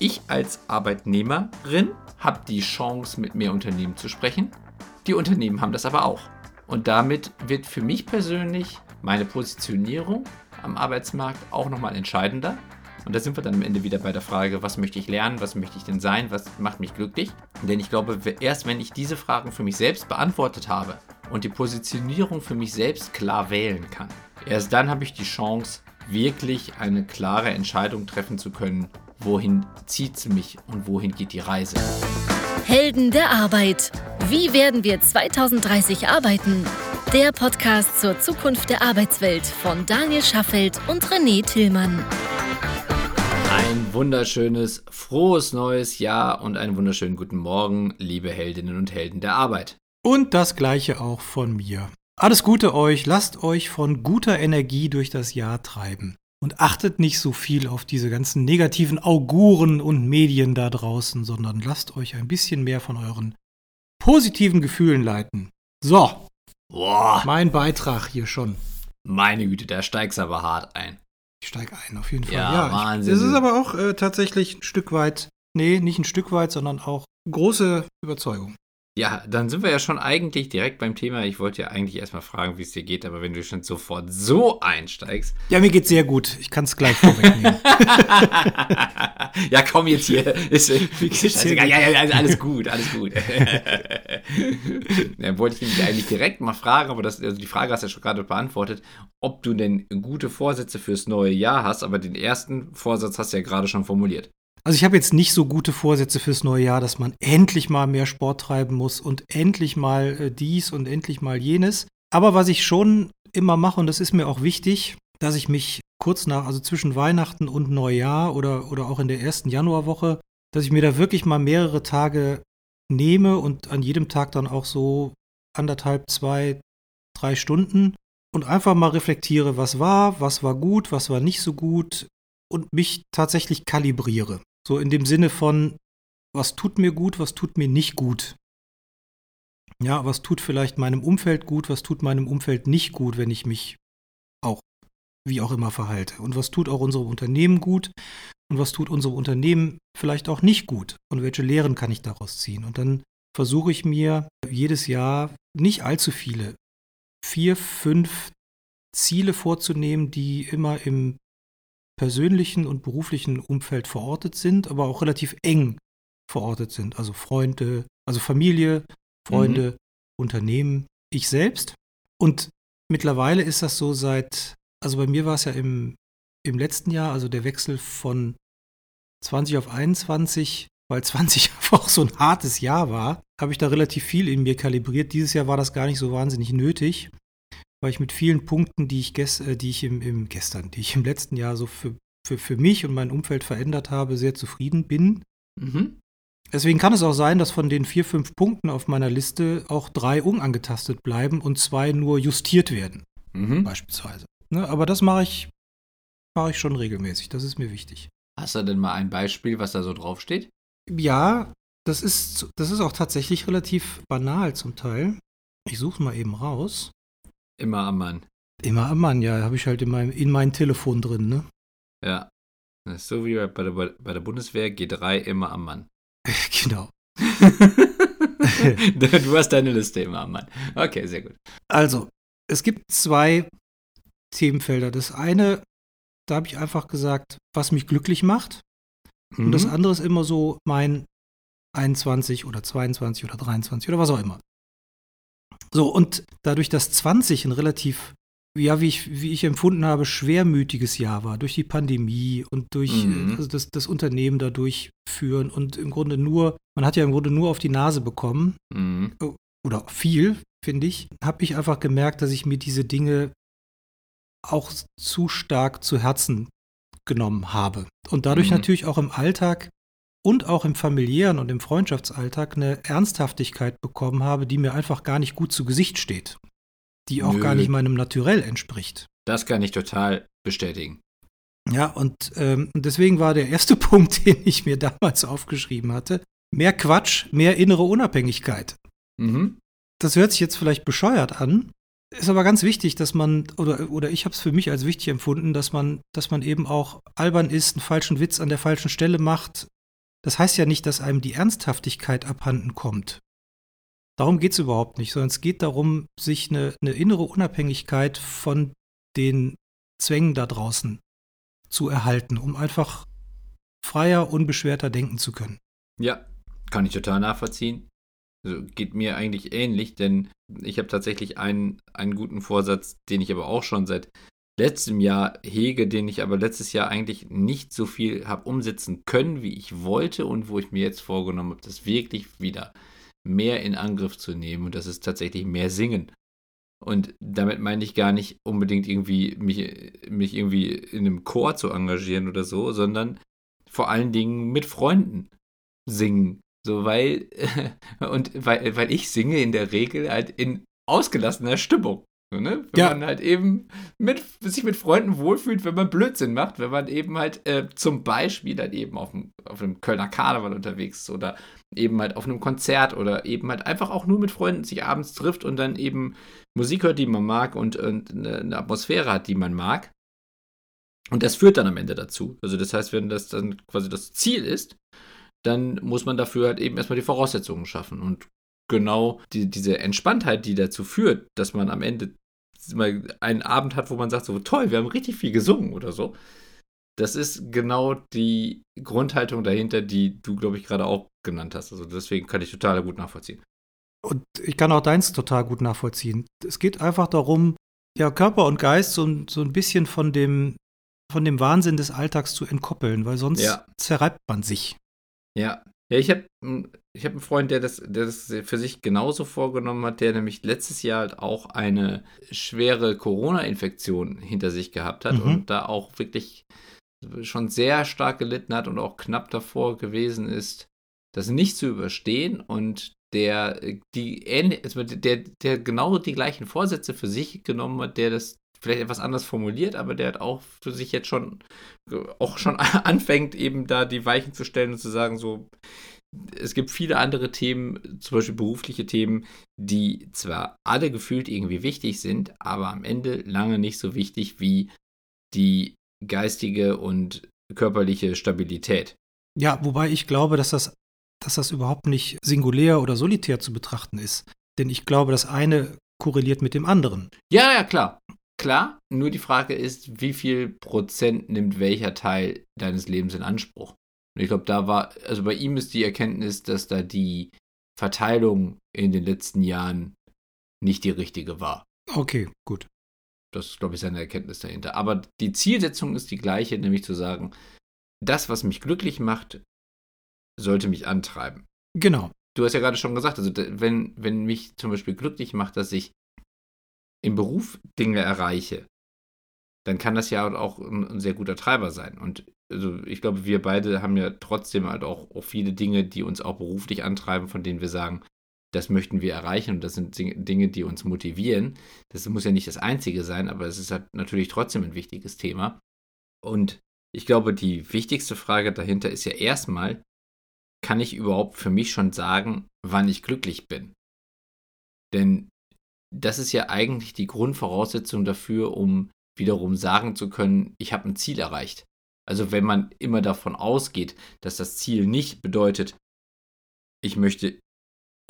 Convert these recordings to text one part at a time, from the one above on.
Ich als Arbeitnehmerin habe die Chance, mit mehr Unternehmen zu sprechen. Die Unternehmen haben das aber auch. Und damit wird für mich persönlich meine Positionierung am Arbeitsmarkt auch nochmal entscheidender. Und da sind wir dann am Ende wieder bei der Frage, was möchte ich lernen, was möchte ich denn sein, was macht mich glücklich. Denn ich glaube, erst wenn ich diese Fragen für mich selbst beantwortet habe und die Positionierung für mich selbst klar wählen kann, erst dann habe ich die Chance, wirklich eine klare Entscheidung treffen zu können, wohin zieht es mich und wohin geht die Reise. Helden der Arbeit. Wie werden wir 2030 arbeiten? Der Podcast zur Zukunft der Arbeitswelt von Daniel Schaffelt und René Tillmann. Ein wunderschönes, frohes neues Jahr und einen wunderschönen guten Morgen, liebe Heldinnen und Helden der Arbeit. Und das gleiche auch von mir. Alles Gute euch, lasst euch von guter Energie durch das Jahr treiben. Und achtet nicht so viel auf diese ganzen negativen Auguren und Medien da draußen, sondern lasst euch ein bisschen mehr von euren positiven Gefühlen leiten. So. Boah. Mein Beitrag hier schon. Meine Güte, da steigst aber hart ein. Ich steige ein, auf jeden Fall. Ja, ja Wahnsinn. Es ist aber auch äh, tatsächlich ein Stück weit, nee, nicht ein Stück weit, sondern auch große Überzeugung. Ja, dann sind wir ja schon eigentlich direkt beim Thema. Ich wollte ja eigentlich erstmal fragen, wie es dir geht, aber wenn du schon sofort so einsteigst. Ja, mir geht's sehr gut. Ich kann es gleich vorwegnehmen. ja, komm jetzt hier. Ist, ist ja, ja, ja, alles gut, alles gut. Dann wollte ich nämlich eigentlich direkt mal fragen, aber das, also die Frage hast du ja schon gerade beantwortet, ob du denn gute Vorsätze fürs neue Jahr hast, aber den ersten Vorsatz hast du ja gerade schon formuliert. Also ich habe jetzt nicht so gute Vorsätze fürs neue Jahr, dass man endlich mal mehr Sport treiben muss und endlich mal äh, dies und endlich mal jenes. Aber was ich schon immer mache, und das ist mir auch wichtig, dass ich mich kurz nach, also zwischen Weihnachten und Neujahr oder, oder auch in der ersten Januarwoche, dass ich mir da wirklich mal mehrere Tage nehme und an jedem Tag dann auch so anderthalb, zwei, drei Stunden und einfach mal reflektiere, was war, was war gut, was war nicht so gut und mich tatsächlich kalibriere. So in dem Sinne von, was tut mir gut, was tut mir nicht gut. Ja, was tut vielleicht meinem Umfeld gut, was tut meinem Umfeld nicht gut, wenn ich mich auch wie auch immer verhalte. Und was tut auch unserem Unternehmen gut und was tut unserem Unternehmen vielleicht auch nicht gut und welche Lehren kann ich daraus ziehen. Und dann versuche ich mir jedes Jahr nicht allzu viele, vier, fünf Ziele vorzunehmen, die immer im persönlichen und beruflichen Umfeld verortet sind, aber auch relativ eng verortet sind. Also Freunde, also Familie, Freunde, mhm. Unternehmen, ich selbst. Und mittlerweile ist das so seit, also bei mir war es ja im, im letzten Jahr, also der Wechsel von 20 auf 21, weil 20 einfach so ein hartes Jahr war, habe ich da relativ viel in mir kalibriert. Dieses Jahr war das gar nicht so wahnsinnig nötig weil ich mit vielen Punkten, die ich, ges äh, die ich im, im, gestern, die ich im letzten Jahr so für, für, für mich und mein Umfeld verändert habe, sehr zufrieden bin. Mhm. Deswegen kann es auch sein, dass von den vier, fünf Punkten auf meiner Liste auch drei unangetastet bleiben und zwei nur justiert werden. Mhm. Beispielsweise. Ne, aber das mache ich, mache ich schon regelmäßig. Das ist mir wichtig. Hast du denn mal ein Beispiel, was da so draufsteht? Ja, das ist, das ist auch tatsächlich relativ banal zum Teil. Ich suche mal eben raus. Immer am Mann. Immer am Mann, ja. Habe ich halt in meinem, in meinem Telefon drin, ne? Ja. Das ist so wie bei der, bei der Bundeswehr, G3 immer am Mann. genau. du hast deine Liste immer am Mann. Okay, sehr gut. Also, es gibt zwei Themenfelder. Das eine, da habe ich einfach gesagt, was mich glücklich macht. Mhm. Und das mhm. andere ist immer so mein 21 oder 22 oder 23 oder was auch immer. So, und dadurch, dass 20 ein relativ, ja, wie ich, wie ich empfunden habe, schwermütiges Jahr war, durch die Pandemie und durch mhm. also das, das Unternehmen dadurch führen und im Grunde nur, man hat ja im Grunde nur auf die Nase bekommen, mhm. oder viel, finde ich, habe ich einfach gemerkt, dass ich mir diese Dinge auch zu stark zu Herzen genommen habe. Und dadurch mhm. natürlich auch im Alltag und auch im familiären und im Freundschaftsalltag eine Ernsthaftigkeit bekommen habe, die mir einfach gar nicht gut zu Gesicht steht. Die auch Nö. gar nicht meinem Naturell entspricht. Das kann ich total bestätigen. Ja, und ähm, deswegen war der erste Punkt, den ich mir damals aufgeschrieben hatte, mehr Quatsch, mehr innere Unabhängigkeit. Mhm. Das hört sich jetzt vielleicht bescheuert an, ist aber ganz wichtig, dass man, oder, oder ich habe es für mich als wichtig empfunden, dass man, dass man eben auch albern ist, einen falschen Witz an der falschen Stelle macht, Das heißt ja nicht, dass einem die Ernsthaftigkeit abhanden kommt. Darum geht es überhaupt nicht, sondern es geht darum, sich eine, eine innere Unabhängigkeit von den Zwängen da draußen zu erhalten, um einfach freier, unbeschwerter denken zu können. Ja, kann ich total nachvollziehen. Also geht mir eigentlich ähnlich, denn ich habe tatsächlich einen, einen guten Vorsatz, den ich aber auch schon seit letztem Jahr hege, den ich aber letztes Jahr eigentlich nicht so viel habe umsetzen können, wie ich wollte und wo ich mir jetzt vorgenommen habe, das wirklich wieder mehr in Angriff zu nehmen und das ist tatsächlich mehr singen. Und damit meine ich gar nicht unbedingt irgendwie mich, mich irgendwie in einem Chor zu engagieren oder so, sondern vor allen Dingen mit Freunden singen. So, weil, und weil, weil ich singe in der Regel halt in ausgelassener Stimmung. So, ne? Wenn ja. man halt eben mit, sich mit Freunden wohlfühlt, wenn man Blödsinn macht, wenn man eben halt äh, zum Beispiel halt eben auf, dem, auf einem Kölner Karneval unterwegs ist oder eben halt auf einem Konzert oder eben halt einfach auch nur mit Freunden sich abends trifft und dann eben Musik hört, die man mag und, und eine, eine Atmosphäre hat, die man mag. Und das führt dann am Ende dazu. Also das heißt, wenn das dann quasi das Ziel ist, dann muss man dafür halt eben erstmal die Voraussetzungen schaffen. Und genau die, diese Entspanntheit, die dazu führt, dass man am Ende mal einen Abend hat, wo man sagt, so toll, wir haben richtig viel gesungen oder so. Das ist genau die Grundhaltung dahinter, die du, glaube ich, gerade auch genannt hast. Also deswegen kann ich total gut nachvollziehen. Und ich kann auch deins total gut nachvollziehen. Es geht einfach darum, ja, Körper und Geist so, so ein bisschen von dem, von dem Wahnsinn des Alltags zu entkoppeln, weil sonst ja. zerreibt man sich. Ja, ja, ich habe ich hab einen Freund, der das, der das für sich genauso vorgenommen hat, der nämlich letztes Jahr halt auch eine schwere Corona-Infektion hinter sich gehabt hat mhm. und da auch wirklich schon sehr stark gelitten hat und auch knapp davor gewesen ist, das nicht zu überstehen und der die also der, der genau die gleichen Vorsätze für sich genommen hat, der das vielleicht etwas anders formuliert, aber der hat auch für sich jetzt schon auch schon anfängt, eben da die Weichen zu stellen und zu sagen, so, es gibt viele andere Themen, zum Beispiel berufliche Themen, die zwar alle gefühlt irgendwie wichtig sind, aber am Ende lange nicht so wichtig wie die geistige und körperliche Stabilität. Ja, wobei ich glaube, dass das, dass das überhaupt nicht singulär oder solitär zu betrachten ist. Denn ich glaube, das eine korreliert mit dem anderen. Ja, ja, klar. Klar, nur die Frage ist, wie viel Prozent nimmt welcher Teil deines Lebens in Anspruch? Und ich glaube, da war, also bei ihm ist die Erkenntnis, dass da die Verteilung in den letzten Jahren nicht die richtige war. Okay, gut. Das ist, glaube ich, seine Erkenntnis dahinter. Aber die Zielsetzung ist die gleiche, nämlich zu sagen, das, was mich glücklich macht, sollte mich antreiben. Genau. Du hast ja gerade schon gesagt, also wenn, wenn mich zum Beispiel glücklich macht, dass ich im Beruf Dinge erreiche, dann kann das ja auch ein, ein sehr guter Treiber sein. Und also ich glaube, wir beide haben ja trotzdem halt auch, auch viele Dinge, die uns auch beruflich antreiben, von denen wir sagen, das möchten wir erreichen und das sind Dinge, die uns motivieren. Das muss ja nicht das Einzige sein, aber es ist halt natürlich trotzdem ein wichtiges Thema. Und ich glaube, die wichtigste Frage dahinter ist ja erstmal, kann ich überhaupt für mich schon sagen, wann ich glücklich bin? Denn das ist ja eigentlich die Grundvoraussetzung dafür, um wiederum sagen zu können, ich habe ein Ziel erreicht. Also wenn man immer davon ausgeht, dass das Ziel nicht bedeutet, ich möchte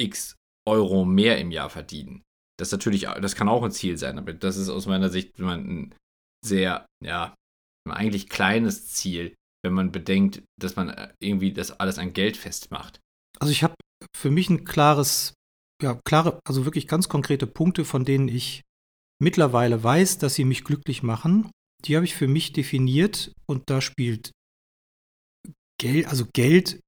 x Euro mehr im Jahr verdienen. Das natürlich, das kann auch ein Ziel sein, aber das ist aus meiner Sicht ein sehr, ja, eigentlich kleines Ziel, wenn man bedenkt, dass man äh, irgendwie das alles an Geld festmacht. Also ich habe für mich ein klares ja, klare, also wirklich ganz konkrete Punkte, von denen ich mittlerweile weiß, dass sie mich glücklich machen. Die habe ich für mich definiert und da spielt Geld, also Geld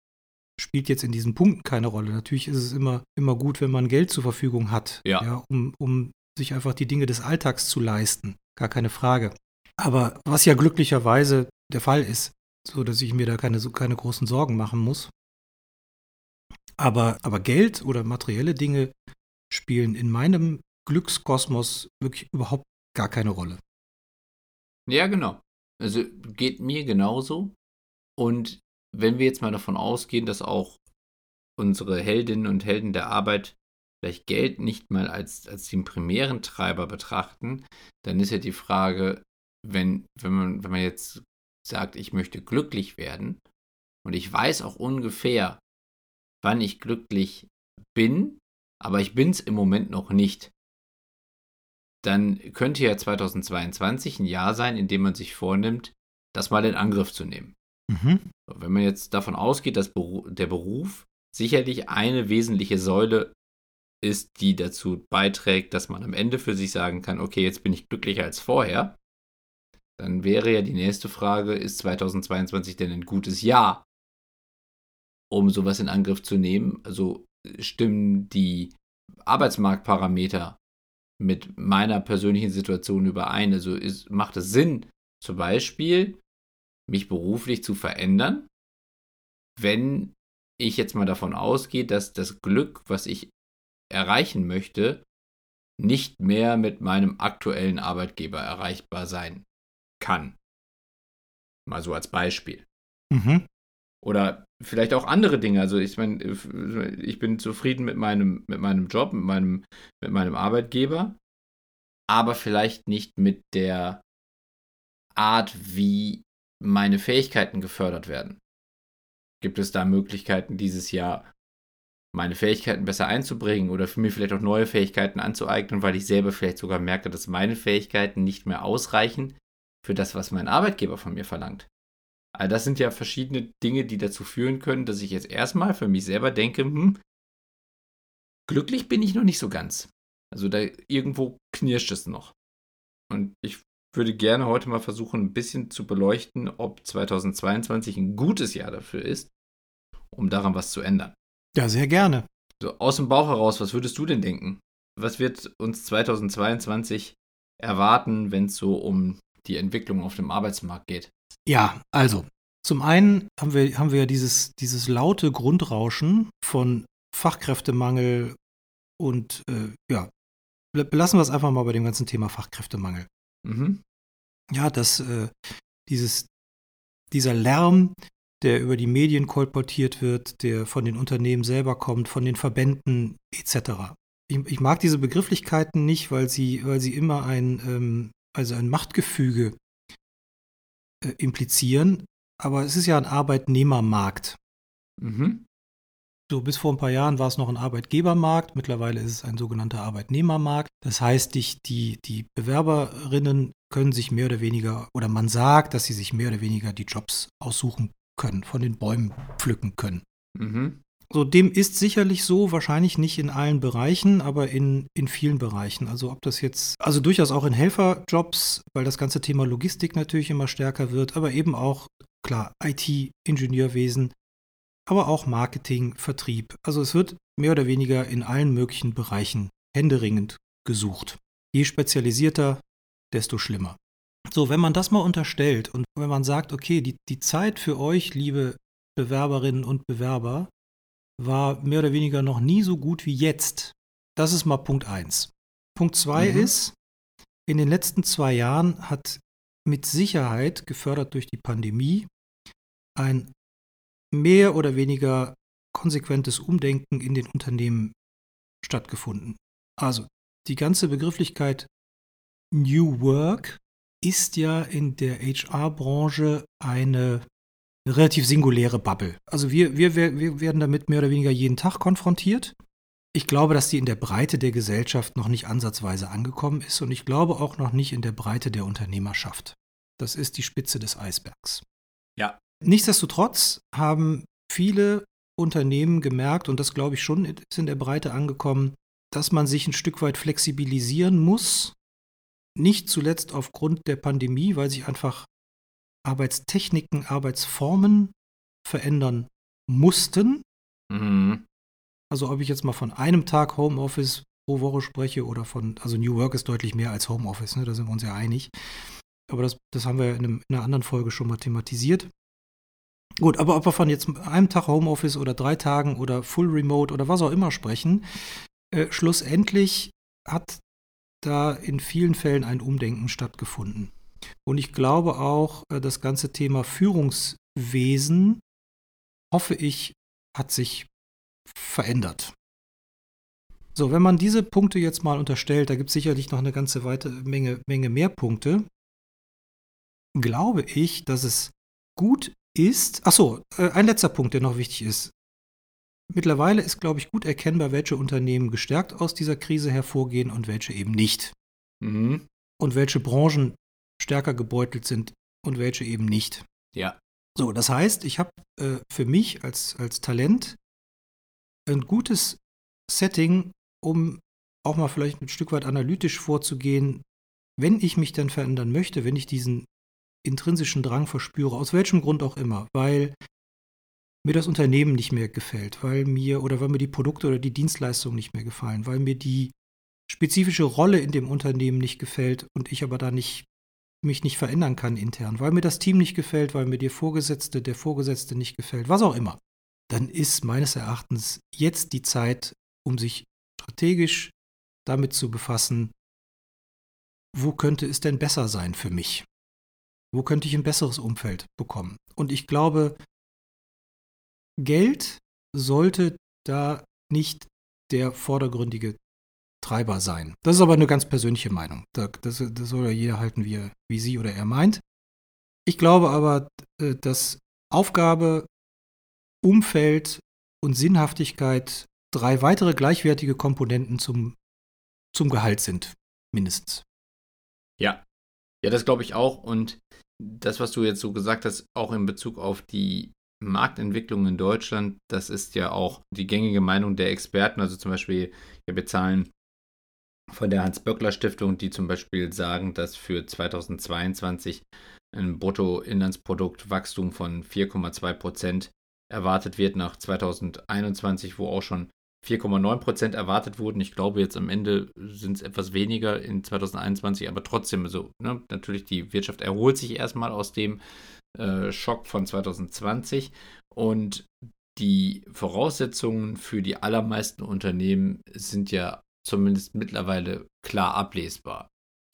spielt jetzt in diesen Punkten keine Rolle. Natürlich ist es immer, immer gut, wenn man Geld zur Verfügung hat, ja. ja um, um sich einfach die Dinge des Alltags zu leisten. Gar keine Frage. Aber was ja glücklicherweise der Fall ist, so dass ich mir da keine, keine großen Sorgen machen muss, aber, aber Geld oder materielle Dinge spielen in meinem Glückskosmos wirklich überhaupt gar keine Rolle. Ja, genau. Also geht mir genauso. Und wenn wir jetzt mal davon ausgehen, dass auch unsere Heldinnen und Helden der Arbeit vielleicht Geld nicht mal als, als den primären Treiber betrachten, dann ist ja die Frage, wenn, wenn, man, wenn man jetzt sagt, ich möchte glücklich werden, und ich weiß auch ungefähr, wann ich glücklich bin, aber ich bin es im Moment noch nicht, dann könnte ja 2022 ein Jahr sein, in dem man sich vornimmt, das mal in Angriff zu nehmen. Mhm. Wenn man jetzt davon ausgeht, dass der Beruf sicherlich eine wesentliche Säule ist, die dazu beiträgt, dass man am Ende für sich sagen kann, okay, jetzt bin ich glücklicher als vorher, dann wäre ja die nächste Frage, ist 2022 denn ein gutes Jahr, um sowas in Angriff zu nehmen? Also stimmen die Arbeitsmarktparameter mit meiner persönlichen Situation überein? Also ist, macht es Sinn, zum Beispiel mich beruflich zu verändern, wenn ich jetzt mal davon ausgehe, dass das Glück, was ich erreichen möchte, nicht mehr mit meinem aktuellen Arbeitgeber erreichbar sein kann. Mal so als Beispiel. Mhm. Oder vielleicht auch andere Dinge. Also ich meine, ich bin zufrieden mit meinem, mit meinem Job, mit meinem, mit meinem Arbeitgeber, aber vielleicht nicht mit der Art, wie meine Fähigkeiten gefördert werden. Gibt es da Möglichkeiten, dieses Jahr meine Fähigkeiten besser einzubringen oder für mir vielleicht auch neue Fähigkeiten anzueignen, weil ich selber vielleicht sogar merke, dass meine Fähigkeiten nicht mehr ausreichen für das, was mein Arbeitgeber von mir verlangt. All das sind ja verschiedene Dinge, die dazu führen können, dass ich jetzt erstmal für mich selber denke, hm, glücklich bin ich noch nicht so ganz. Also da irgendwo knirscht es noch. Und ich würde gerne heute mal versuchen, ein bisschen zu beleuchten, ob 2022 ein gutes Jahr dafür ist, um daran was zu ändern. Ja, sehr gerne. So, aus dem Bauch heraus, was würdest du denn denken? Was wird uns 2022 erwarten, wenn es so um die Entwicklung auf dem Arbeitsmarkt geht? Ja, also, zum einen haben wir, haben wir ja dieses, dieses laute Grundrauschen von Fachkräftemangel und äh, ja, belassen wir es einfach mal bei dem ganzen Thema Fachkräftemangel. Mhm. Ja, dass äh, dieses, dieser Lärm, der über die Medien kolportiert wird, der von den Unternehmen selber kommt, von den Verbänden etc. Ich, ich mag diese Begrifflichkeiten nicht, weil sie, weil sie immer ein, ähm, also ein Machtgefüge äh, implizieren. Aber es ist ja ein Arbeitnehmermarkt. Mhm. So, bis vor ein paar Jahren war es noch ein Arbeitgebermarkt, mittlerweile ist es ein sogenannter Arbeitnehmermarkt. Das heißt, die, die, die Bewerberinnen können sich mehr oder weniger, oder man sagt, dass sie sich mehr oder weniger die Jobs aussuchen können, von den Bäumen pflücken können. Mhm. So, dem ist sicherlich so, wahrscheinlich nicht in allen Bereichen, aber in, in vielen Bereichen. Also ob das jetzt, also durchaus auch in Helferjobs, weil das ganze Thema Logistik natürlich immer stärker wird, aber eben auch, klar, IT, Ingenieurwesen, aber auch Marketing, Vertrieb. Also es wird mehr oder weniger in allen möglichen Bereichen händeringend gesucht. Je spezialisierter, desto schlimmer. So, wenn man das mal unterstellt und wenn man sagt, okay, die, die Zeit für euch, liebe Bewerberinnen und Bewerber, war mehr oder weniger noch nie so gut wie jetzt. Das ist mal Punkt 1. Punkt 2 mhm. ist, in den letzten zwei Jahren hat mit Sicherheit, gefördert durch die Pandemie, ein mehr oder weniger konsequentes Umdenken in den Unternehmen stattgefunden. Also die ganze Begrifflichkeit New Work ist ja in der HR-Branche eine relativ singuläre Bubble. Also wir, wir, wir werden damit mehr oder weniger jeden Tag konfrontiert. Ich glaube, dass die in der Breite der Gesellschaft noch nicht ansatzweise angekommen ist und ich glaube auch noch nicht in der Breite der Unternehmerschaft. Das ist die Spitze des Eisbergs. Ja, Nichtsdestotrotz haben viele Unternehmen gemerkt, und das glaube ich schon ist in der Breite angekommen, dass man sich ein Stück weit flexibilisieren muss. Nicht zuletzt aufgrund der Pandemie, weil sich einfach Arbeitstechniken, Arbeitsformen verändern mussten. Mhm. Also ob ich jetzt mal von einem Tag Homeoffice pro Woche spreche oder von, also New Work ist deutlich mehr als Homeoffice, ne? da sind wir uns ja einig. Aber das, das haben wir in, einem, in einer anderen Folge schon mal thematisiert. Gut, aber ob wir von jetzt einem Tag Homeoffice oder drei Tagen oder Full Remote oder was auch immer sprechen, äh, schlussendlich hat da in vielen Fällen ein Umdenken stattgefunden. Und ich glaube auch, äh, das ganze Thema Führungswesen, hoffe ich, hat sich verändert. So, wenn man diese Punkte jetzt mal unterstellt, da gibt es sicherlich noch eine ganze weite Menge, Menge mehr Punkte, glaube ich, dass es gut ist, ach so, äh, ein letzter Punkt, der noch wichtig ist. Mittlerweile ist, glaube ich, gut erkennbar, welche Unternehmen gestärkt aus dieser Krise hervorgehen und welche eben nicht. Mhm. Und welche Branchen stärker gebeutelt sind und welche eben nicht. Ja. So, das heißt, ich habe äh, für mich als, als Talent ein gutes Setting, um auch mal vielleicht ein Stück weit analytisch vorzugehen, wenn ich mich dann verändern möchte, wenn ich diesen intrinsischen Drang verspüre, aus welchem Grund auch immer, weil mir das Unternehmen nicht mehr gefällt, weil mir oder weil mir die Produkte oder die Dienstleistungen nicht mehr gefallen, weil mir die spezifische Rolle in dem Unternehmen nicht gefällt und ich aber da nicht mich nicht verändern kann intern, weil mir das Team nicht gefällt, weil mir der Vorgesetzte, der Vorgesetzte nicht gefällt, was auch immer, dann ist meines Erachtens jetzt die Zeit, um sich strategisch damit zu befassen, wo könnte es denn besser sein für mich? Wo könnte ich ein besseres Umfeld bekommen? Und ich glaube, Geld sollte da nicht der vordergründige Treiber sein. Das ist aber eine ganz persönliche Meinung. Das, das soll ja jeder halten, wie, er, wie sie oder er meint. Ich glaube aber, äh, dass Aufgabe, Umfeld und Sinnhaftigkeit drei weitere gleichwertige Komponenten zum, zum Gehalt sind, mindestens. Ja. Ja, das glaube ich auch. Und das, was du jetzt so gesagt hast, auch in Bezug auf die Marktentwicklung in Deutschland, das ist ja auch die gängige Meinung der Experten. Also zum Beispiel, wir bezahlen von der Hans-Böckler-Stiftung, die zum Beispiel sagen, dass für 2022 ein Bruttoinlandsproduktwachstum von 4,2 Prozent erwartet wird nach 2021, wo auch schon 4,9 Prozent erwartet wurden. Ich glaube, jetzt am Ende sind es etwas weniger in 2021, aber trotzdem, so, ne, natürlich die Wirtschaft erholt sich erstmal aus dem äh, Schock von 2020 und die Voraussetzungen für die allermeisten Unternehmen sind ja zumindest mittlerweile klar ablesbar.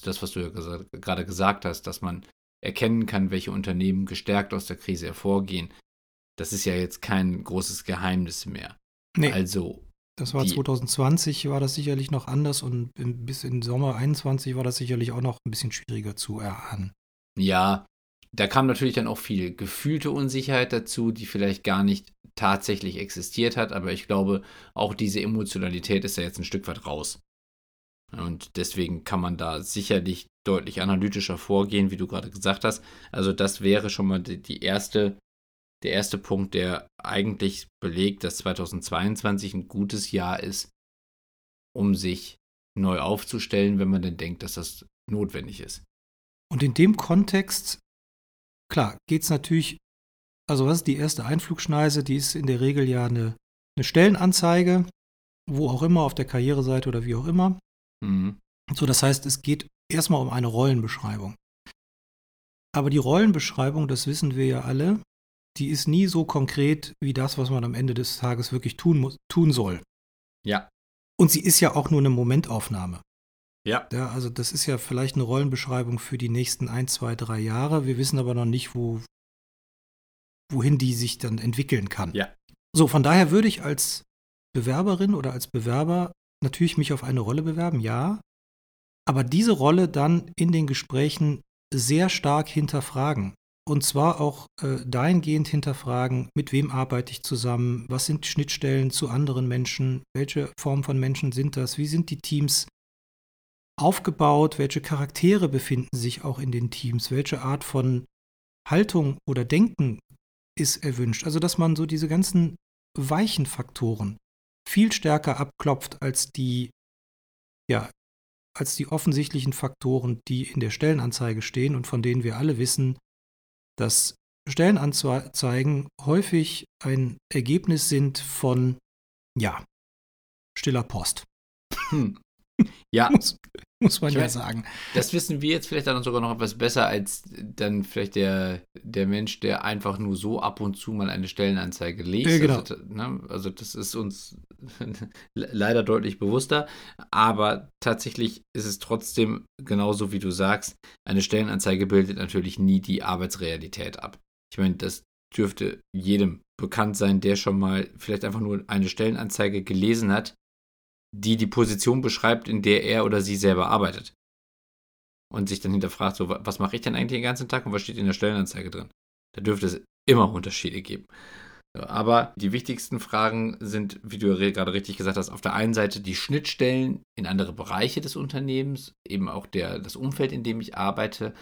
Das, was du ja gesagt, gerade gesagt hast, dass man erkennen kann, welche Unternehmen gestärkt aus der Krise hervorgehen, das ist ja jetzt kein großes Geheimnis mehr. Nee. Also. Das war 2020, war das sicherlich noch anders und bis in Sommer 21 war das sicherlich auch noch ein bisschen schwieriger zu erahnen. Ja, da kam natürlich dann auch viel gefühlte Unsicherheit dazu, die vielleicht gar nicht tatsächlich existiert hat, aber ich glaube, auch diese Emotionalität ist ja jetzt ein Stück weit raus. Und deswegen kann man da sicherlich deutlich analytischer vorgehen, wie du gerade gesagt hast. Also das wäre schon mal die erste, der erste Punkt, der eigentlich belegt, dass 2022 ein gutes Jahr ist, um sich neu aufzustellen, wenn man denn denkt, dass das notwendig ist. Und in dem Kontext, klar, geht es natürlich also was ist die erste Einflugschneise? Die ist in der Regel ja eine, eine Stellenanzeige, wo auch immer, auf der Karriereseite oder wie auch immer. Mhm. So, das heißt, es geht erstmal um eine Rollenbeschreibung. Aber die Rollenbeschreibung, das wissen wir ja alle, die ist nie so konkret wie das, was man am Ende des Tages wirklich tun, muss, tun soll. Ja. Und sie ist ja auch nur eine Momentaufnahme. Ja. ja. Also das ist ja vielleicht eine Rollenbeschreibung für die nächsten ein, zwei, drei Jahre. Wir wissen aber noch nicht, wo, wohin die sich dann entwickeln kann. Ja. So, von daher würde ich als Bewerberin oder als Bewerber natürlich mich auf eine Rolle bewerben, ja. Aber diese Rolle dann in den Gesprächen sehr stark hinterfragen. Und zwar auch äh, dahingehend hinterfragen, mit wem arbeite ich zusammen, was sind Schnittstellen zu anderen Menschen, welche Form von Menschen sind das, wie sind die Teams aufgebaut, welche Charaktere befinden sich auch in den Teams, welche Art von Haltung oder Denken ist erwünscht. Also, dass man so diese ganzen weichen Faktoren viel stärker abklopft als die, ja, als die offensichtlichen Faktoren, die in der Stellenanzeige stehen und von denen wir alle wissen, dass Stellenanzeigen häufig ein Ergebnis sind von, ja, stiller Post. Hm. Ja, muss, muss man ich ja mein, sagen. Das wissen wir jetzt vielleicht dann sogar noch etwas besser als dann vielleicht der, der Mensch, der einfach nur so ab und zu mal eine Stellenanzeige liest. Ja, genau. also, ne, also das ist uns leider deutlich bewusster, aber tatsächlich ist es trotzdem genauso wie du sagst, eine Stellenanzeige bildet natürlich nie die Arbeitsrealität ab. Ich meine, das dürfte jedem bekannt sein, der schon mal vielleicht einfach nur eine Stellenanzeige gelesen hat die die Position beschreibt, in der er oder sie selber arbeitet. Und sich dann hinterfragt, so, was mache ich denn eigentlich den ganzen Tag und was steht in der Stellenanzeige drin? Da dürfte es immer Unterschiede geben. Aber die wichtigsten Fragen sind, wie du gerade richtig gesagt hast, auf der einen Seite die Schnittstellen in andere Bereiche des Unternehmens, eben auch der, das Umfeld, in dem ich arbeite.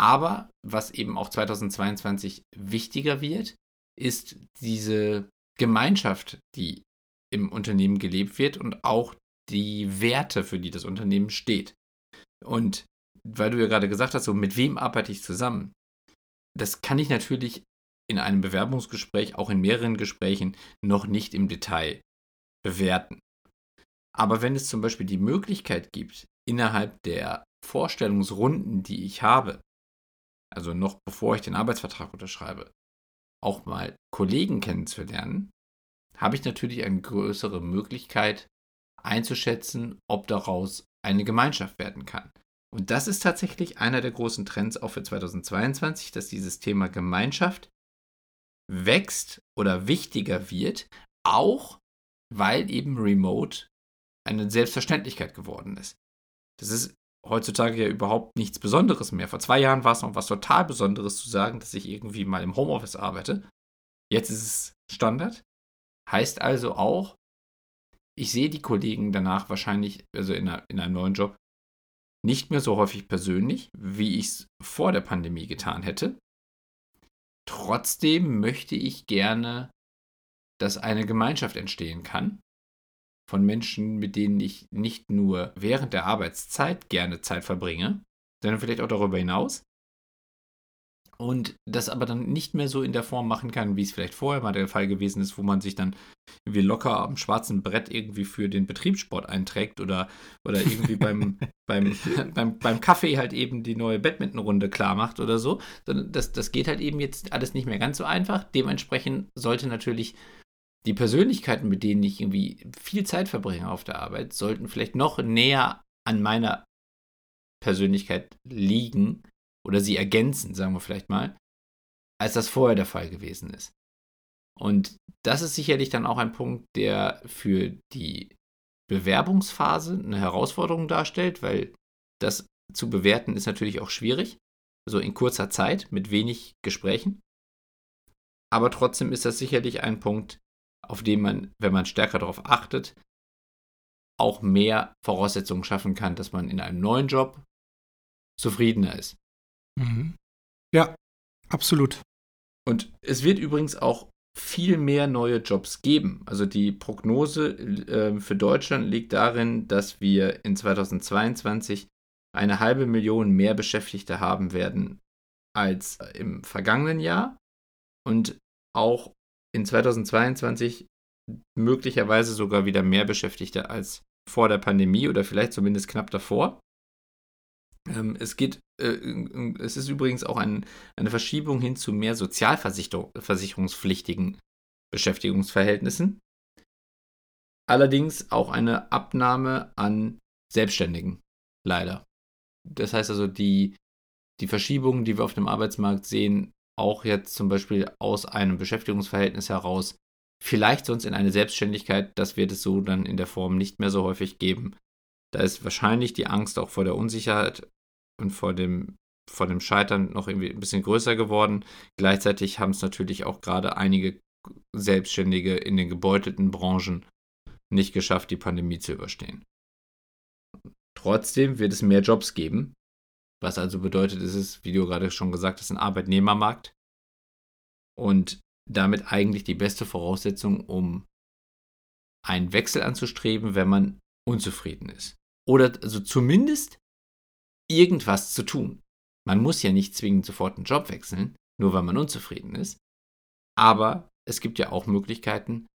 Aber was eben auch 2022 wichtiger wird, ist diese Gemeinschaft, die im Unternehmen gelebt wird und auch die Werte, für die das Unternehmen steht. Und weil du ja gerade gesagt hast, so mit wem arbeite ich zusammen? Das kann ich natürlich in einem Bewerbungsgespräch, auch in mehreren Gesprächen, noch nicht im Detail bewerten. Aber wenn es zum Beispiel die Möglichkeit gibt, innerhalb der Vorstellungsrunden, die ich habe, also noch bevor ich den Arbeitsvertrag unterschreibe, auch mal Kollegen kennenzulernen, habe ich natürlich eine größere Möglichkeit einzuschätzen, ob daraus eine Gemeinschaft werden kann. Und das ist tatsächlich einer der großen Trends auch für 2022, dass dieses Thema Gemeinschaft wächst oder wichtiger wird, auch weil eben Remote eine Selbstverständlichkeit geworden ist. Das ist heutzutage ja überhaupt nichts Besonderes mehr. Vor zwei Jahren war es noch was total Besonderes zu sagen, dass ich irgendwie mal im Homeoffice arbeite. Jetzt ist es Standard. Heißt also auch, ich sehe die Kollegen danach wahrscheinlich, also in, einer, in einem neuen Job, nicht mehr so häufig persönlich, wie ich es vor der Pandemie getan hätte. Trotzdem möchte ich gerne, dass eine Gemeinschaft entstehen kann von Menschen, mit denen ich nicht nur während der Arbeitszeit gerne Zeit verbringe, sondern vielleicht auch darüber hinaus und das aber dann nicht mehr so in der Form machen kann, wie es vielleicht vorher mal der Fall gewesen ist, wo man sich dann irgendwie locker am schwarzen Brett irgendwie für den Betriebssport einträgt oder, oder irgendwie beim, beim, beim, beim Kaffee halt eben die neue Badmintonrunde klar macht oder so. Das, das geht halt eben jetzt alles nicht mehr ganz so einfach. Dementsprechend sollte natürlich die Persönlichkeiten, mit denen ich irgendwie viel Zeit verbringe auf der Arbeit, sollten vielleicht noch näher an meiner Persönlichkeit liegen, oder sie ergänzen, sagen wir vielleicht mal, als das vorher der Fall gewesen ist. Und das ist sicherlich dann auch ein Punkt, der für die Bewerbungsphase eine Herausforderung darstellt, weil das zu bewerten ist natürlich auch schwierig, also in kurzer Zeit mit wenig Gesprächen. Aber trotzdem ist das sicherlich ein Punkt, auf den man, wenn man stärker darauf achtet, auch mehr Voraussetzungen schaffen kann, dass man in einem neuen Job zufriedener ist. Mhm. Ja, absolut. Und es wird übrigens auch viel mehr neue Jobs geben. Also die Prognose äh, für Deutschland liegt darin, dass wir in 2022 eine halbe Million mehr Beschäftigte haben werden als im vergangenen Jahr und auch in 2022 möglicherweise sogar wieder mehr Beschäftigte als vor der Pandemie oder vielleicht zumindest knapp davor. Ähm, es geht, äh, es ist übrigens auch ein, eine Verschiebung hin zu mehr sozialversicherungspflichtigen Beschäftigungsverhältnissen. Allerdings auch eine Abnahme an Selbstständigen, leider. Das heißt also, die, die Verschiebungen, die wir auf dem Arbeitsmarkt sehen, auch jetzt zum Beispiel aus einem Beschäftigungsverhältnis heraus, vielleicht sonst in eine Selbstständigkeit, das wird es so dann in der Form nicht mehr so häufig geben. Da ist wahrscheinlich die Angst auch vor der Unsicherheit und vor dem, vor dem Scheitern noch irgendwie ein bisschen größer geworden. Gleichzeitig haben es natürlich auch gerade einige Selbstständige in den gebeutelten Branchen nicht geschafft, die Pandemie zu überstehen. Trotzdem wird es mehr Jobs geben, was also bedeutet, es ist, wie du gerade schon gesagt hast, ein Arbeitnehmermarkt und damit eigentlich die beste Voraussetzung, um einen Wechsel anzustreben, wenn man unzufrieden ist. Oder also zumindest irgendwas zu tun. Man muss ja nicht zwingend sofort einen Job wechseln, nur weil man unzufrieden ist. Aber es gibt ja auch Möglichkeiten,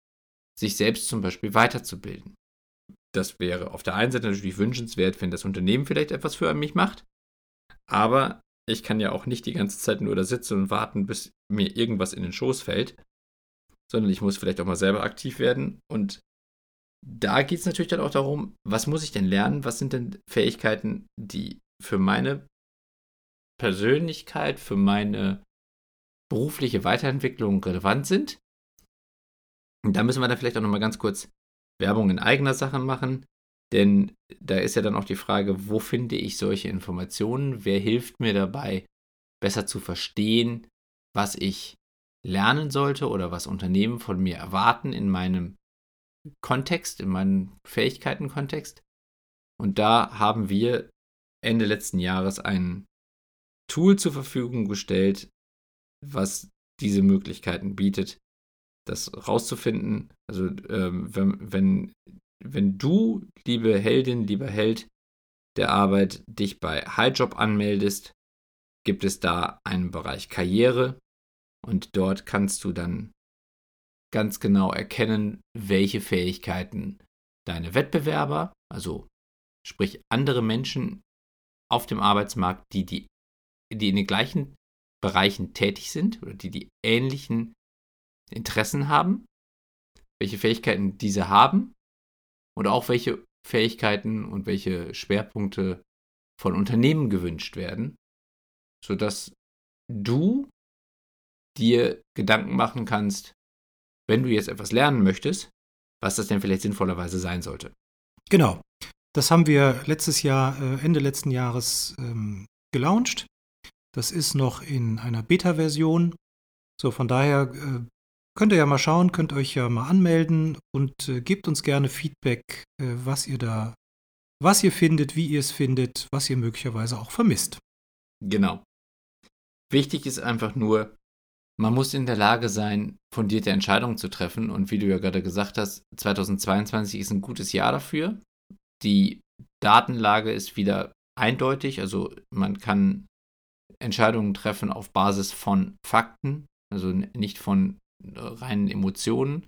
sich selbst zum Beispiel weiterzubilden. Das wäre auf der einen Seite natürlich wünschenswert, wenn das Unternehmen vielleicht etwas für mich macht. Aber ich kann ja auch nicht die ganze Zeit nur da sitzen und warten, bis mir irgendwas in den Schoß fällt, sondern ich muss vielleicht auch mal selber aktiv werden. Und da geht es natürlich dann auch darum, was muss ich denn lernen? Was sind denn Fähigkeiten, die für meine Persönlichkeit, für meine berufliche Weiterentwicklung relevant sind. Und da müssen wir dann vielleicht auch nochmal ganz kurz Werbung in eigener Sache machen, denn da ist ja dann auch die Frage, wo finde ich solche Informationen? Wer hilft mir dabei, besser zu verstehen, was ich lernen sollte oder was Unternehmen von mir erwarten in meinem Kontext, in meinem Fähigkeitenkontext. Und da haben wir Ende letzten Jahres ein Tool zur Verfügung gestellt, was diese Möglichkeiten bietet, das rauszufinden. Also ähm, wenn, wenn, wenn du, liebe Heldin, lieber Held der Arbeit, dich bei HighJob anmeldest, gibt es da einen Bereich Karriere und dort kannst du dann ganz genau erkennen, welche Fähigkeiten deine Wettbewerber, also sprich andere Menschen auf dem Arbeitsmarkt, die, die, die in den gleichen Bereichen tätig sind oder die die ähnlichen Interessen haben, welche Fähigkeiten diese haben und auch welche Fähigkeiten und welche Schwerpunkte von Unternehmen gewünscht werden, sodass du dir Gedanken machen kannst, wenn du jetzt etwas lernen möchtest, was das denn vielleicht sinnvollerweise sein sollte. Genau. Das haben wir letztes Jahr, äh, Ende letzten Jahres ähm, gelauncht. Das ist noch in einer Beta-Version. So, von daher äh, könnt ihr ja mal schauen, könnt euch ja mal anmelden und äh, gebt uns gerne Feedback, äh, was ihr da, was ihr findet, wie ihr es findet, was ihr möglicherweise auch vermisst. Genau. Wichtig ist einfach nur, man muss in der Lage sein, fundierte Entscheidungen zu treffen. Und wie du ja gerade gesagt hast, 2022 ist ein gutes Jahr dafür. Die Datenlage ist wieder eindeutig. Also man kann Entscheidungen treffen auf Basis von Fakten, also nicht von äh, reinen Emotionen.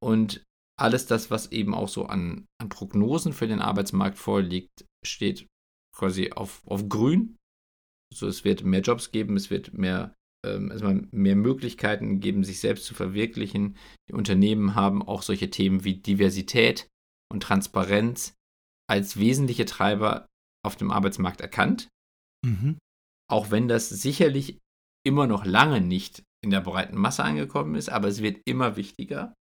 Und alles das, was eben auch so an, an Prognosen für den Arbeitsmarkt vorliegt, steht quasi auf, auf grün. So, es wird mehr Jobs geben, es wird mehr ähm, erstmal mehr Möglichkeiten geben, sich selbst zu verwirklichen. Die Unternehmen haben auch solche Themen wie Diversität und Transparenz als wesentliche Treiber auf dem Arbeitsmarkt erkannt. Mhm. Auch wenn das sicherlich immer noch lange nicht in der breiten Masse angekommen ist, aber es wird immer wichtiger.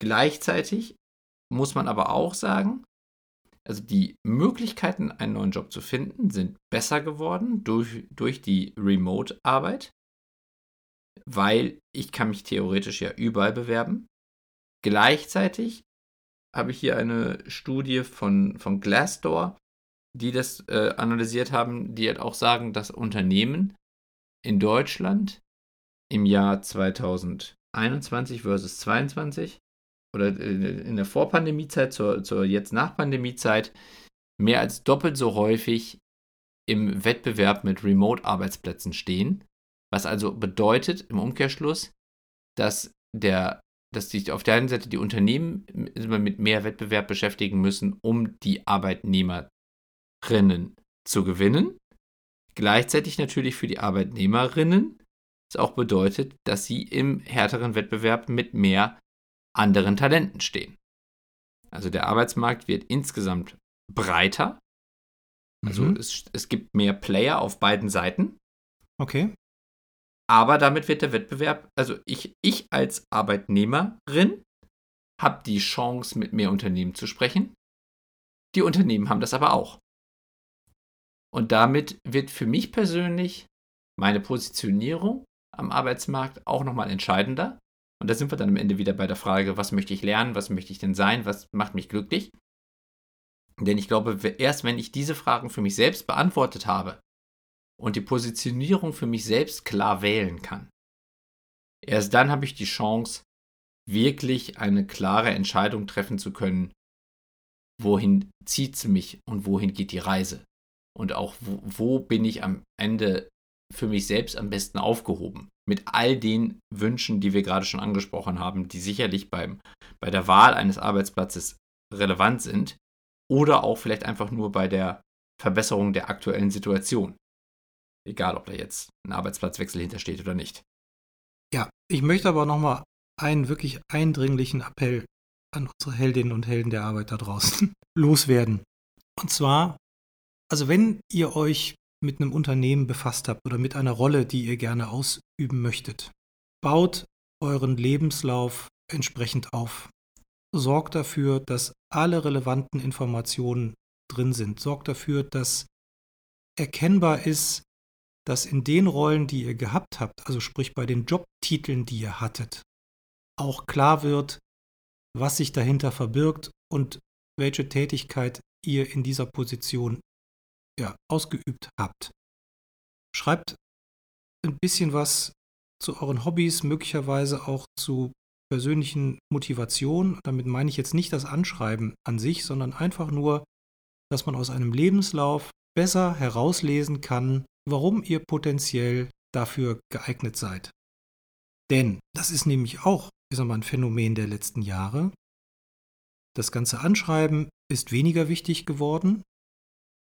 Gleichzeitig muss man aber auch sagen, also die Möglichkeiten, einen neuen Job zu finden, sind besser geworden durch, durch die Remote-Arbeit weil ich kann mich theoretisch ja überall bewerben. Gleichzeitig habe ich hier eine Studie von, von Glassdoor, die das äh, analysiert haben, die halt auch sagen, dass Unternehmen in Deutschland im Jahr 2021 versus 2022 oder äh, in der Vorpandemiezeit zur, zur jetzt Nachpandemiezeit mehr als doppelt so häufig im Wettbewerb mit Remote-Arbeitsplätzen stehen was also bedeutet im Umkehrschluss, dass der dass sich auf der einen Seite die Unternehmen mit mehr Wettbewerb beschäftigen müssen, um die Arbeitnehmerinnen zu gewinnen. Gleichzeitig natürlich für die Arbeitnehmerinnen es auch bedeutet, dass sie im härteren Wettbewerb mit mehr anderen Talenten stehen. Also der Arbeitsmarkt wird insgesamt breiter. Also mhm. es, es gibt mehr Player auf beiden Seiten. Okay. Aber damit wird der Wettbewerb, also ich, ich als Arbeitnehmerin habe die Chance, mit mehr Unternehmen zu sprechen. Die Unternehmen haben das aber auch. Und damit wird für mich persönlich meine Positionierung am Arbeitsmarkt auch nochmal entscheidender. Und da sind wir dann am Ende wieder bei der Frage, was möchte ich lernen, was möchte ich denn sein, was macht mich glücklich. Denn ich glaube, erst wenn ich diese Fragen für mich selbst beantwortet habe, und die Positionierung für mich selbst klar wählen kann. Erst dann habe ich die Chance, wirklich eine klare Entscheidung treffen zu können, wohin zieht es mich und wohin geht die Reise. Und auch wo, wo bin ich am Ende für mich selbst am besten aufgehoben. Mit all den Wünschen, die wir gerade schon angesprochen haben, die sicherlich beim, bei der Wahl eines Arbeitsplatzes relevant sind oder auch vielleicht einfach nur bei der Verbesserung der aktuellen Situation. Egal, ob da jetzt ein Arbeitsplatzwechsel hintersteht oder nicht. Ja, ich möchte aber nochmal einen wirklich eindringlichen Appell an unsere Heldinnen und Helden der Arbeit da draußen loswerden. Und zwar, also wenn ihr euch mit einem Unternehmen befasst habt oder mit einer Rolle, die ihr gerne ausüben möchtet, baut euren Lebenslauf entsprechend auf. Sorgt dafür, dass alle relevanten Informationen drin sind. Sorgt dafür, dass erkennbar ist, dass in den Rollen, die ihr gehabt habt, also sprich bei den Jobtiteln, die ihr hattet, auch klar wird, was sich dahinter verbirgt und welche Tätigkeit ihr in dieser Position ja, ausgeübt habt. Schreibt ein bisschen was zu euren Hobbys, möglicherweise auch zu persönlichen Motivationen. Damit meine ich jetzt nicht das Anschreiben an sich, sondern einfach nur, dass man aus einem Lebenslauf besser herauslesen kann, warum ihr potenziell dafür geeignet seid. Denn das ist nämlich auch, ich sag mal, ein Phänomen der letzten Jahre. Das ganze Anschreiben ist weniger wichtig geworden,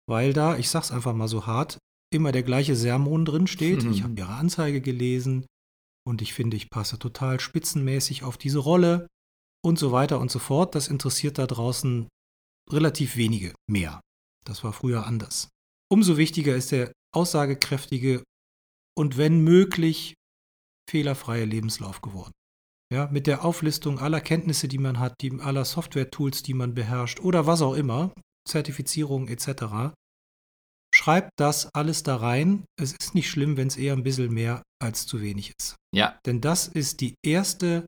weil da, ich sag's einfach mal so hart, immer der gleiche Sermon drin steht. Mhm. Ich habe ihre Anzeige gelesen und ich finde, ich passe total spitzenmäßig auf diese Rolle und so weiter und so fort. Das interessiert da draußen relativ wenige mehr. Das war früher anders. Umso wichtiger ist der aussagekräftige und wenn möglich fehlerfreie Lebenslauf geworden. Ja, mit der Auflistung aller Kenntnisse, die man hat, die, aller Software-Tools, die man beherrscht oder was auch immer, Zertifizierung etc. Schreibt das alles da rein. Es ist nicht schlimm, wenn es eher ein bisschen mehr als zu wenig ist. Ja. Denn das ist die erste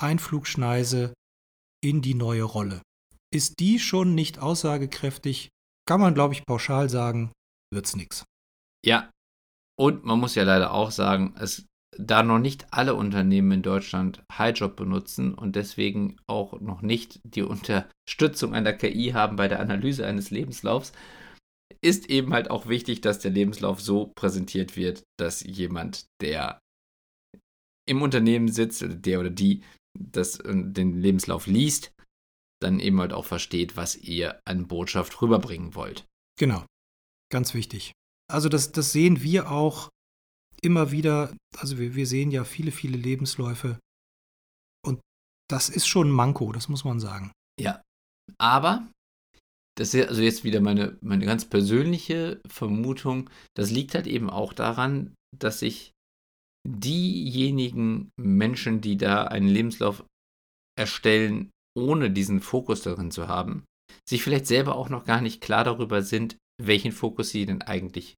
Einflugschneise in die neue Rolle. Ist die schon nicht aussagekräftig, kann man, glaube ich, pauschal sagen, wird's nichts. Ja. Und man muss ja leider auch sagen, es, da noch nicht alle Unternehmen in Deutschland HighJob benutzen und deswegen auch noch nicht die Unterstützung einer KI haben bei der Analyse eines Lebenslaufs, ist eben halt auch wichtig, dass der Lebenslauf so präsentiert wird, dass jemand, der im Unternehmen sitzt, der oder die das, äh, den Lebenslauf liest, dann eben halt auch versteht, was ihr an Botschaft rüberbringen wollt. Genau, ganz wichtig. Also das, das sehen wir auch immer wieder, also wir, wir sehen ja viele, viele Lebensläufe. Und das ist schon ein Manko, das muss man sagen. Ja, aber das ist also jetzt wieder meine, meine ganz persönliche Vermutung, das liegt halt eben auch daran, dass sich diejenigen Menschen, die da einen Lebenslauf erstellen, ohne diesen Fokus darin zu haben, sich vielleicht selber auch noch gar nicht klar darüber sind, welchen Fokus sie denn eigentlich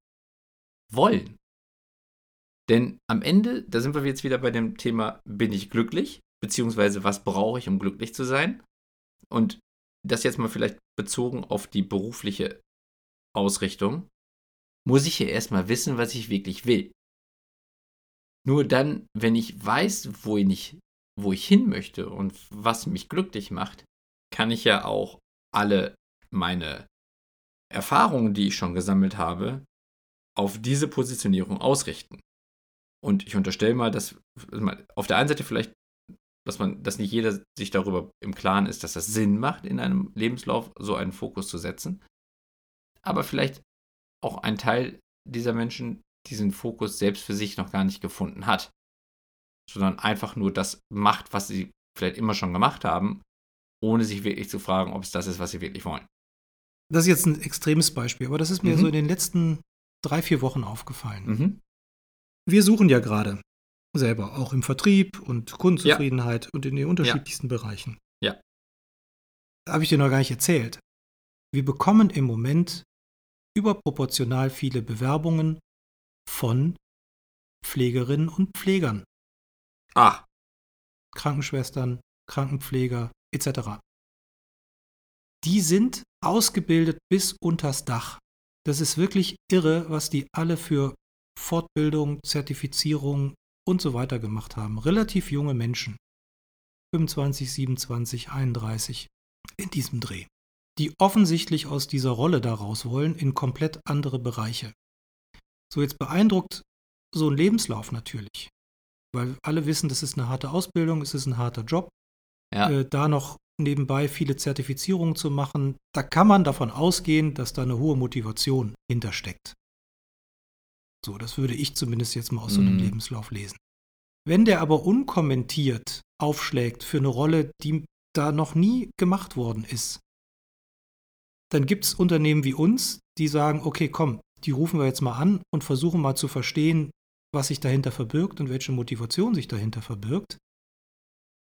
wollen. Denn am Ende, da sind wir jetzt wieder bei dem Thema, bin ich glücklich? Beziehungsweise was brauche ich, um glücklich zu sein? Und das jetzt mal vielleicht bezogen auf die berufliche Ausrichtung, muss ich ja erstmal wissen, was ich wirklich will. Nur dann, wenn ich weiß, wo ich, wo ich hin möchte und was mich glücklich macht, kann ich ja auch alle meine Erfahrungen, die ich schon gesammelt habe, auf diese Positionierung ausrichten. Und ich unterstelle mal, dass auf der einen Seite vielleicht dass man, dass nicht jeder sich darüber im Klaren ist, dass das Sinn macht, in einem Lebenslauf so einen Fokus zu setzen. Aber vielleicht auch ein Teil dieser Menschen diesen Fokus selbst für sich noch gar nicht gefunden hat. Sondern einfach nur das macht, was sie vielleicht immer schon gemacht haben, ohne sich wirklich zu fragen, ob es das ist, was sie wirklich wollen. Das ist jetzt ein extremes Beispiel, aber das ist mir mhm. so in den letzten drei, vier Wochen aufgefallen. Mhm. Wir suchen ja gerade selber, auch im Vertrieb und Kundenzufriedenheit ja. und in den unterschiedlichsten ja. Bereichen. Ja. Habe ich dir noch gar nicht erzählt. Wir bekommen im Moment überproportional viele Bewerbungen von Pflegerinnen und Pflegern. Ach. Krankenschwestern, Krankenpfleger etc. Die sind ausgebildet bis unters Dach. Das ist wirklich irre, was die alle für Fortbildung, Zertifizierung, und so weiter gemacht haben. Relativ junge Menschen. 25, 27, 31 in diesem Dreh. Die offensichtlich aus dieser Rolle daraus wollen in komplett andere Bereiche. So jetzt beeindruckt so ein Lebenslauf natürlich. Weil alle wissen, das ist eine harte Ausbildung, es ist ein harter Job. Ja. Äh, da noch nebenbei viele Zertifizierungen zu machen, da kann man davon ausgehen, dass da eine hohe Motivation hintersteckt. So, das würde ich zumindest jetzt mal aus so einem mhm. Lebenslauf lesen. Wenn der aber unkommentiert aufschlägt für eine Rolle, die da noch nie gemacht worden ist, dann gibt es Unternehmen wie uns, die sagen, okay, komm, die rufen wir jetzt mal an und versuchen mal zu verstehen, was sich dahinter verbirgt und welche Motivation sich dahinter verbirgt.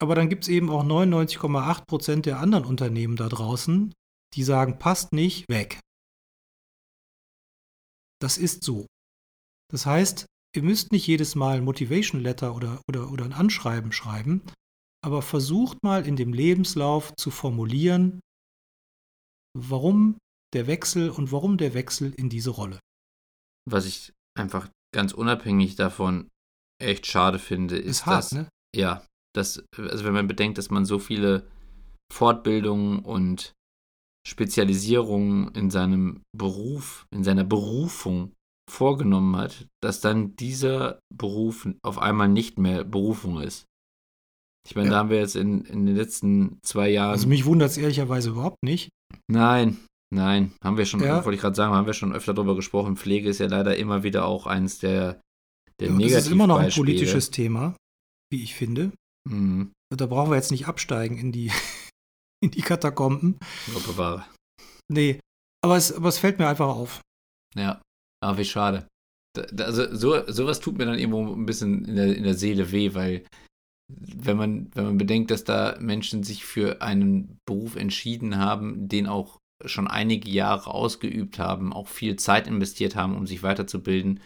Aber dann gibt es eben auch 99,8 Prozent der anderen Unternehmen da draußen, die sagen, passt nicht, weg. Das ist so. Das heißt, ihr müsst nicht jedes Mal ein Motivation Letter oder, oder, oder ein Anschreiben schreiben, aber versucht mal in dem Lebenslauf zu formulieren, warum der Wechsel und warum der Wechsel in diese Rolle. Was ich einfach ganz unabhängig davon echt schade finde, ist, Ist hart, dass, ne? ja, dass, also wenn man bedenkt, dass man so viele Fortbildungen und Spezialisierungen in seinem Beruf, in seiner Berufung vorgenommen hat, dass dann dieser Beruf auf einmal nicht mehr Berufung ist. Ich meine, Ja. da haben wir jetzt in, in den letzten zwei Jahren. Also mich wundert es ehrlicherweise überhaupt nicht. Nein, nein, haben wir schon, Ja. wollte ich gerade sagen, haben wir schon öfter darüber gesprochen. Pflege ist ja leider immer wieder auch eins der, der Ja, das ist immer noch ein politisches Thema, wie ich finde. Mhm. Da brauchen wir jetzt nicht absteigen in die, in die Katakomben. Gott bewahre. Nee, aber es, aber es fällt mir einfach auf. Ja, aber wie schade. Also so, sowas tut mir dann irgendwo ein bisschen in der, in der Seele weh, weil wenn man, wenn man bedenkt, dass da Menschen sich für einen Beruf entschieden haben, den auch schon einige Jahre ausgeübt haben, auch viel Zeit investiert haben, um sich weiterzubilden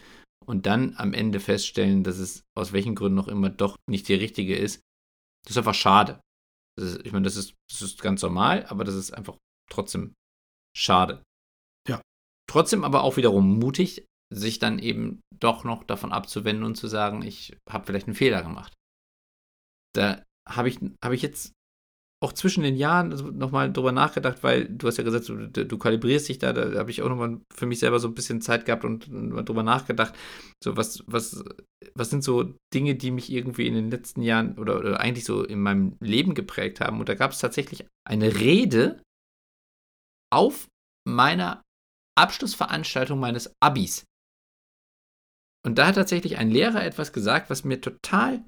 und dann am Ende feststellen, dass es aus welchen Gründen noch immer doch nicht die richtige ist, das ist einfach schade. Ist, ich meine, das ist, das ist ganz normal, aber das ist einfach trotzdem schade. Ja. Trotzdem aber auch wiederum mutig, sich dann eben doch noch davon abzuwenden und zu sagen, ich habe vielleicht einen Fehler gemacht. Da habe ich, hab ich jetzt auch zwischen den Jahren nochmal drüber nachgedacht, weil du hast ja gesagt, du, du kalibrierst dich da, da habe ich auch nochmal für mich selber so ein bisschen Zeit gehabt und, und mal drüber nachgedacht, so was, was, was sind so Dinge, die mich irgendwie in den letzten Jahren oder, oder eigentlich so in meinem Leben geprägt haben. Und da gab es tatsächlich eine Rede auf meiner Abschlussveranstaltung meines Abis. Und da hat tatsächlich ein Lehrer etwas gesagt, was mir total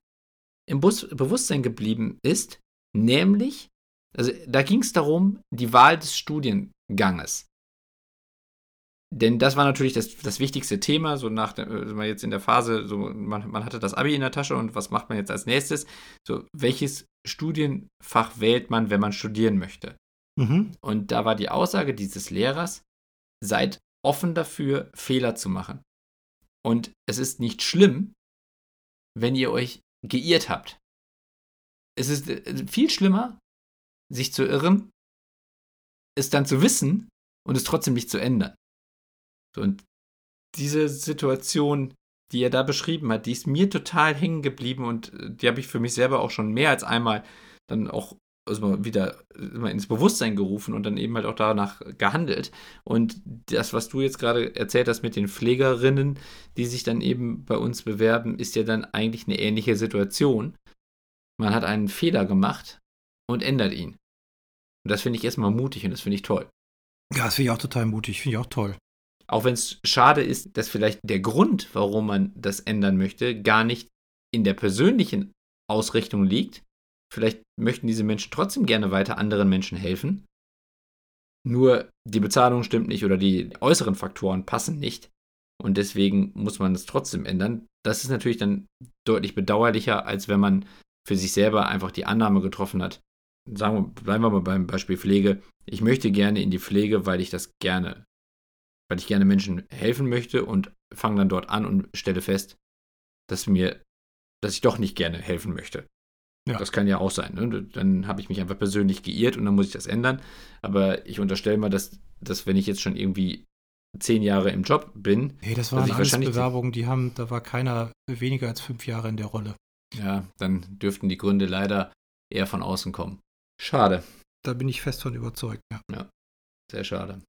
im Bus Bewusstsein geblieben ist, nämlich, also da ging es darum, die Wahl des Studienganges. Denn das war natürlich das, das wichtigste Thema, so nach also man jetzt in der Phase, so man, man hatte das Abi in der Tasche und was macht man jetzt als nächstes? So, welches Studienfach wählt man, wenn man studieren möchte? Mhm. Und da war die Aussage dieses Lehrers, seid offen dafür, Fehler zu machen. Und es ist nicht schlimm, wenn ihr euch geirrt habt. Es ist äh, viel schlimmer, sich zu irren, es dann zu wissen und es trotzdem nicht zu ändern. Und diese Situation, die er da beschrieben hat, die ist mir total hängen geblieben und äh, die habe ich für mich selber auch schon mehr als einmal dann auch wieder mal ins Bewusstsein gerufen und dann eben halt auch danach gehandelt. Und das, was du jetzt gerade erzählt hast mit den Pflegerinnen, die sich dann eben bei uns bewerben, ist ja dann eigentlich eine ähnliche Situation. Man hat einen Fehler gemacht und ändert ihn. Und das finde ich erstmal mutig und das finde ich toll. Ja, das finde ich auch total mutig, finde ich auch toll. Auch wenn es schade ist, dass vielleicht der Grund, warum man das ändern möchte, gar nicht in der persönlichen Ausrichtung liegt. Vielleicht möchten diese Menschen trotzdem gerne weiter anderen Menschen helfen. Nur die Bezahlung stimmt nicht oder die äußeren Faktoren passen nicht. Und deswegen muss man es trotzdem ändern. Das ist natürlich dann deutlich bedauerlicher, als wenn man für sich selber einfach die Annahme getroffen hat. Sagen wir, bleiben wir mal beim Beispiel Pflege. Ich möchte gerne in die Pflege, weil ich das gerne, weil ich gerne Menschen helfen möchte und fange dann dort an und stelle fest, dass mir, dass ich doch nicht gerne helfen möchte. Ja. Das kann ja auch sein. Ne? Dann habe ich mich einfach persönlich geirrt und dann muss ich das ändern. Aber ich unterstelle mal, dass, dass wenn ich jetzt schon irgendwie zehn Jahre im Job bin, Nee, das waren alles Bewerbungen, die haben, da war keiner weniger als fünf Jahre in der Rolle. Ja, dann dürften die Gründe leider eher von außen kommen. Schade. Da bin ich fest von überzeugt, ja. Sehr schade.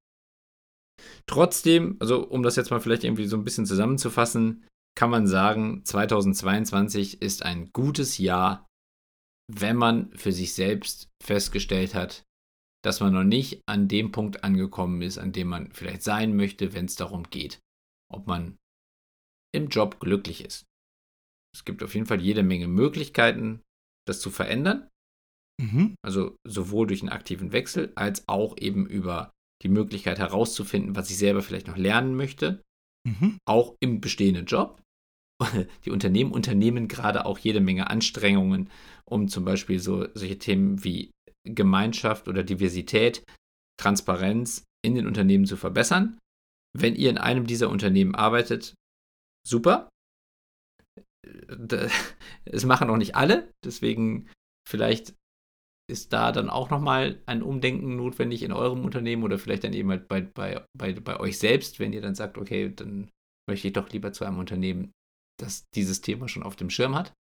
Trotzdem, also um das jetzt mal vielleicht irgendwie so ein bisschen zusammenzufassen, kann man sagen, 2022 ist ein gutes Jahr, wenn man für sich selbst festgestellt hat, dass man noch nicht an dem Punkt angekommen ist, an dem man vielleicht sein möchte, wenn es darum geht, ob man im Job glücklich ist. Es gibt auf jeden Fall jede Menge Möglichkeiten, das zu verändern. Mhm. Also sowohl durch einen aktiven Wechsel als auch eben über die Möglichkeit herauszufinden, was ich selber vielleicht noch lernen möchte, Mhm. auch im bestehenden Job. Die Unternehmen unternehmen gerade auch jede Menge Anstrengungen, um zum Beispiel so solche Themen wie Gemeinschaft oder Diversität, Transparenz in den Unternehmen zu verbessern. Wenn ihr in einem dieser Unternehmen arbeitet, super. Es machen auch nicht alle, deswegen vielleicht ist da dann auch nochmal ein Umdenken notwendig in eurem Unternehmen oder vielleicht dann eben halt bei, bei, bei, bei euch selbst, wenn ihr dann sagt, okay, dann möchte ich doch lieber zu einem Unternehmen, das dieses Thema schon auf dem Schirm hat.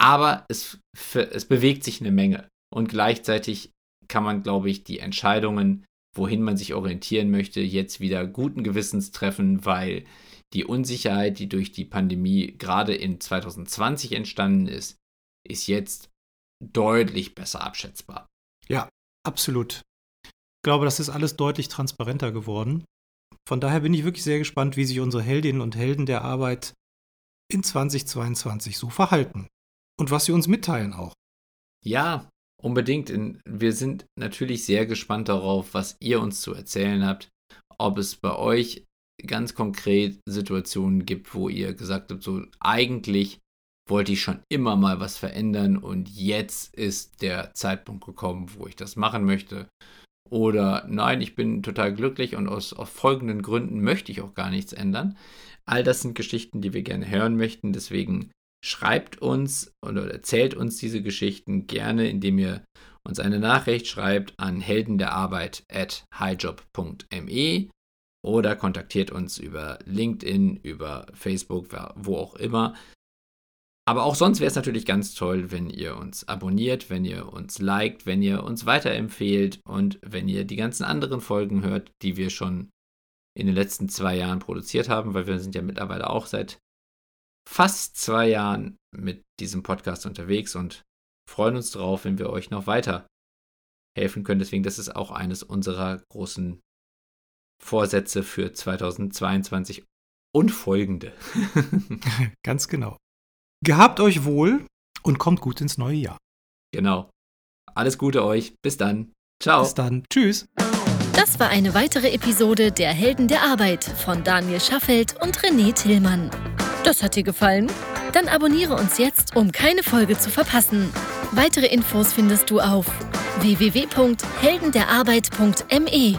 Aber es, es bewegt sich eine Menge und gleichzeitig kann man, glaube ich, die Entscheidungen, wohin man sich orientieren möchte, jetzt wieder guten Gewissens treffen, weil die Unsicherheit, die durch die Pandemie gerade in 2020 entstanden ist, ist jetzt deutlich besser abschätzbar. Ja, absolut. Ich glaube, das ist alles deutlich transparenter geworden. Von daher bin ich wirklich sehr gespannt, wie sich unsere Heldinnen und Helden der Arbeit in 2022 so verhalten. Und was sie uns mitteilen auch. Ja, unbedingt. Wir sind natürlich sehr gespannt darauf, was ihr uns zu erzählen habt. Ob es bei euch ganz konkret Situationen gibt, wo ihr gesagt habt, so eigentlich wollte ich schon immer mal was verändern und jetzt ist der Zeitpunkt gekommen, wo ich das machen möchte. Oder nein, ich bin total glücklich und aus, aus folgenden Gründen möchte ich auch gar nichts ändern. All das sind Geschichten, die wir gerne hören möchten. Deswegen schreibt uns oder erzählt uns diese Geschichten gerne, indem ihr uns eine Nachricht schreibt an heldenderarbeit at highjob.me oder kontaktiert uns über LinkedIn, über Facebook, wo auch immer. Aber auch sonst wäre es natürlich ganz toll, wenn ihr uns abonniert, wenn ihr uns liked, wenn ihr uns weiterempfehlt und wenn ihr die ganzen anderen Folgen hört, die wir schon in den letzten zwei Jahren produziert haben, weil wir sind ja mittlerweile auch seit fast zwei Jahren mit diesem Podcast unterwegs und freuen uns drauf, wenn wir euch noch weiter helfen können. Deswegen, das ist auch eines unserer großen Vorsätze für 2022 und folgende. Ganz genau. Gehabt euch wohl und kommt gut ins neue Jahr. Genau. Alles Gute euch. Bis dann. Ciao. Bis dann. Tschüss. Das war eine weitere Episode der Helden der Arbeit von Daniel Schaffelt und René Tillmann. Das hat dir gefallen? Dann abonniere uns jetzt, um keine Folge zu verpassen. Weitere Infos findest du auf www.heldenderarbeit.me.